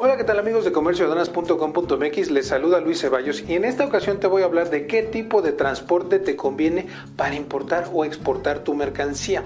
Hola, ¿qué tal amigos de comercioaduanas.com.mx? Les saluda Luis Ceballos y en esta ocasión te voy a hablar de qué tipo de transporte te conviene para importar o exportar tu mercancía.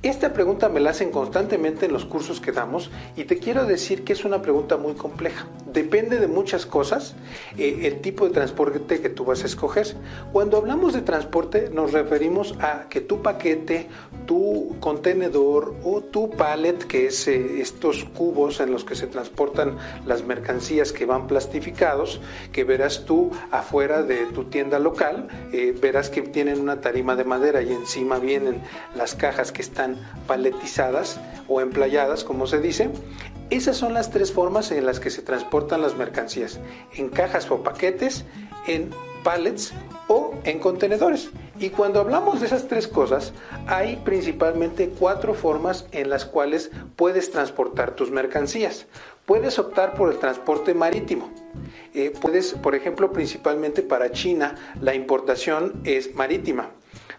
Esta pregunta me la hacen constantemente en los cursos que damos y te quiero decir que es una pregunta muy compleja. Depende de muchas cosas eh, el tipo de transporte que tú vas a escoger. Cuando hablamos de transporte nos referimos a que tu paquete, tu contenedor o tu pallet, que es eh, estos cubos en los que se transportan las mercancías que van plastificados, que verás tú afuera de tu tienda local, eh, verás que tienen una tarima de madera y encima vienen las cajas que están paletizadas o emplayadas, como se dice. Esas son las tres formas en las que se transportan las mercancías, en cajas o paquetes, en pallets o en contenedores. Y cuando hablamos de esas tres cosas, hay principalmente cuatro formas en las cuales puedes transportar tus mercancías. Puedes optar por el transporte marítimo. Eh, puedes, por ejemplo, principalmente para China, la importación es marítima.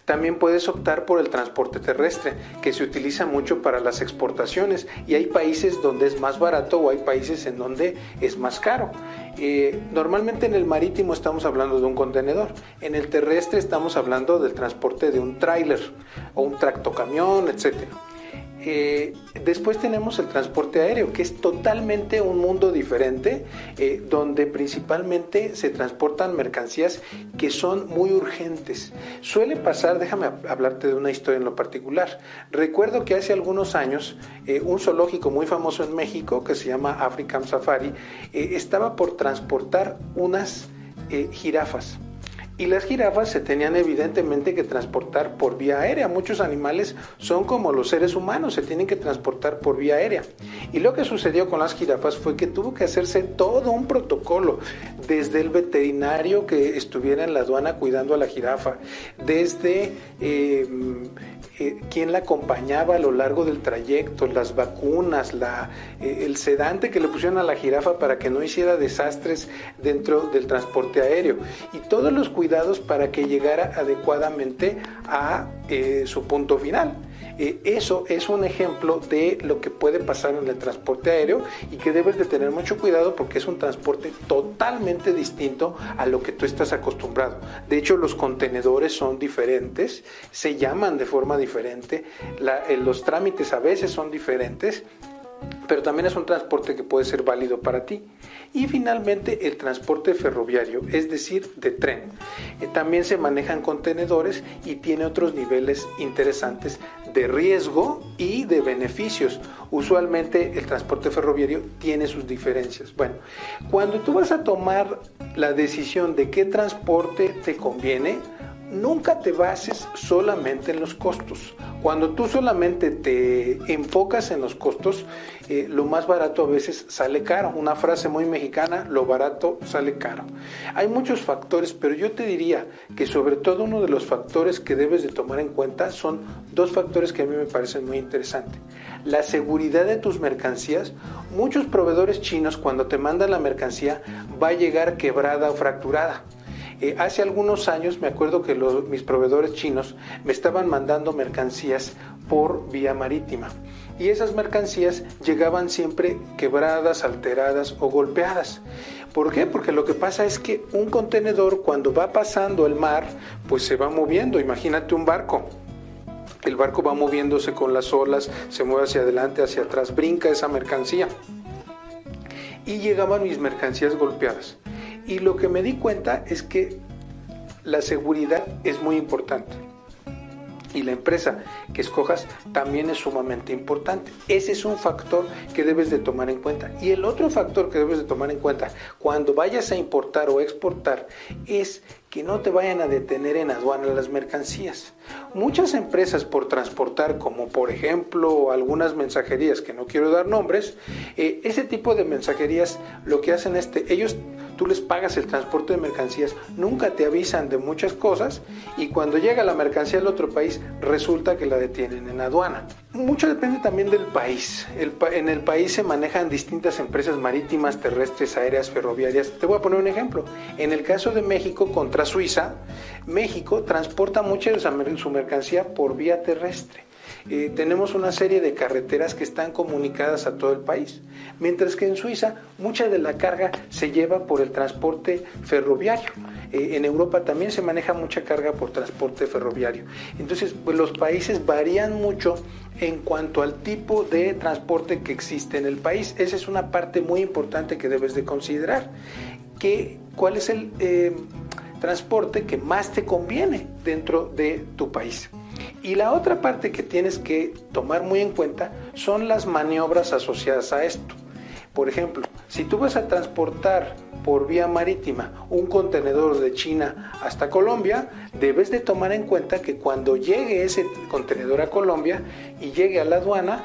También puedes optar por el transporte terrestre, que se utiliza mucho para las exportaciones y hay países donde es más barato o hay países en donde es más caro. Eh, normalmente en el marítimo estamos hablando de un contenedor, en el terrestre estamos hablando del transporte de un tráiler o un tractocamión, etcétera. Eh, después tenemos el transporte aéreo, que es totalmente un mundo diferente, eh, donde principalmente se transportan mercancías que son muy urgentes. Suele pasar, déjame hablarte de una historia en lo particular. Recuerdo que hace algunos años eh, un zoológico muy famoso en México, que se llama African Safari, estaba por transportar unas jirafas y las jirafas se tenían evidentemente que transportar por vía aérea. Muchos animales son como los seres humanos, se tienen que transportar por vía aérea. Y lo que sucedió con las jirafas fue que tuvo que hacerse todo un protocolo, desde el veterinario que estuviera en la aduana cuidando a la jirafa, desde... Eh, quién la acompañaba a lo largo del trayecto, las vacunas, la, eh, el sedante que le pusieron a la jirafa para que no hiciera desastres dentro del transporte aéreo y todos los cuidados para que llegara adecuadamente a eh, su punto final. Eh, eso es un ejemplo de lo que puede pasar en el transporte aéreo y que debes de tener mucho cuidado porque es un transporte totalmente distinto a lo que tú estás acostumbrado. De hecho, los contenedores son diferentes, se llaman de forma diferente, eh, los trámites a veces son diferentes pero también es un transporte que puede ser válido para ti. Y finalmente el transporte ferroviario, es decir, de tren. Eh, también se manejan contenedores y tiene otros niveles interesantes de riesgo y de beneficios. Usualmente el transporte ferroviario tiene sus diferencias. Bueno, cuando tú vas a tomar la decisión de qué transporte te conviene, nunca te bases solamente en los costos. Cuando tú solamente te enfocas en los costos, eh, lo más barato a veces sale caro. Una frase muy mexicana, lo barato sale caro. Hay muchos factores, pero yo te diría que sobre todo uno de los factores que debes de tomar en cuenta son dos factores que a mí me parecen muy interesantes. La seguridad de tus mercancías. Muchos proveedores chinos cuando te mandan la mercancía va a llegar quebrada o fracturada. Eh, hace algunos años me acuerdo que mis proveedores chinos me estaban mandando mercancías por vía marítima y esas mercancías llegaban siempre quebradas, alteradas o golpeadas. ¿Por qué? Porque lo que pasa es que un contenedor cuando va pasando el mar, pues se va moviendo. Imagínate un barco. El barco va moviéndose con las olas, se mueve hacia adelante, hacia atrás, brinca esa mercancía. Y llegaban mis mercancías golpeadas. Y lo que me di cuenta es que la seguridad es muy importante. Y la empresa que escojas también es sumamente importante. Ese es un factor que debes de tomar en cuenta. Y el otro factor que debes de tomar en cuenta cuando vayas a importar o exportar es que no te vayan a detener en aduana las mercancías. Muchas empresas por transportar, como por ejemplo algunas mensajerías, que no quiero dar nombres, eh, ese tipo de mensajerías lo que hacen es que ellos tú les pagas el transporte de mercancías, nunca te avisan de muchas cosas y cuando llega la mercancía al otro país resulta que la detienen en aduana. Mucho depende también del país. en el país se manejan distintas empresas marítimas, terrestres, aéreas, ferroviarias. Te voy a poner un ejemplo. En el caso de México contra Suiza, México transporta mucha de su mercancía por vía terrestre. Eh, tenemos una serie de carreteras que están comunicadas a todo el país, mientras que en Suiza mucha de la carga se lleva por el transporte ferroviario. Eh, en Europa también se maneja mucha carga por transporte ferroviario. Entonces, pues los países varían mucho en cuanto al tipo de transporte que existe en el país. Esa es una parte muy importante que debes de considerar. ¿Cuál es el eh, transporte que más te conviene dentro de tu país? Y la otra parte que tienes que tomar muy en cuenta son las maniobras asociadas a esto. Por ejemplo, si tú vas a transportar por vía marítima un contenedor de China hasta Colombia, debes de tomar en cuenta que cuando llegue ese contenedor a Colombia y llegue a la aduana,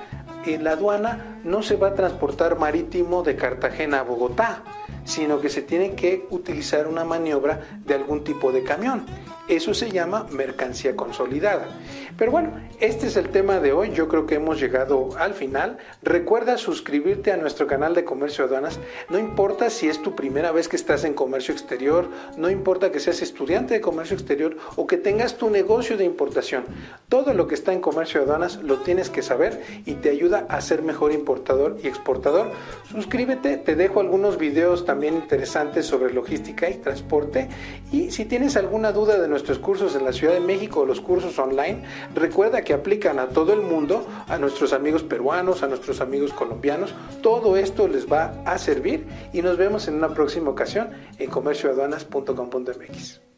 en la aduana no se va a transportar marítimo de Cartagena a Bogotá, sino que se tiene que utilizar una maniobra de algún tipo de camión. Eso se llama mercancía consolidada. Pero bueno, este es el tema de hoy. Yo creo que hemos llegado al final. Recuerda suscribirte a nuestro canal de Comercio Aduanas. No importa si es tu primera vez que estás en comercio exterior, no importa que seas estudiante de comercio exterior o que tengas tu negocio de importación. Todo lo que está en Comercio Aduanas lo tienes que saber y te ayuda a ser mejor importador y exportador. Suscríbete, te dejo algunos videos también interesantes sobre logística y transporte. Y si tienes alguna duda de nuestros cursos en la Ciudad de México o los cursos online, recuerda que aplican a todo el mundo, a nuestros amigos peruanos, a nuestros amigos colombianos. Todo esto les va a servir y nos vemos en una próxima ocasión en comercioaduanas.com.mx.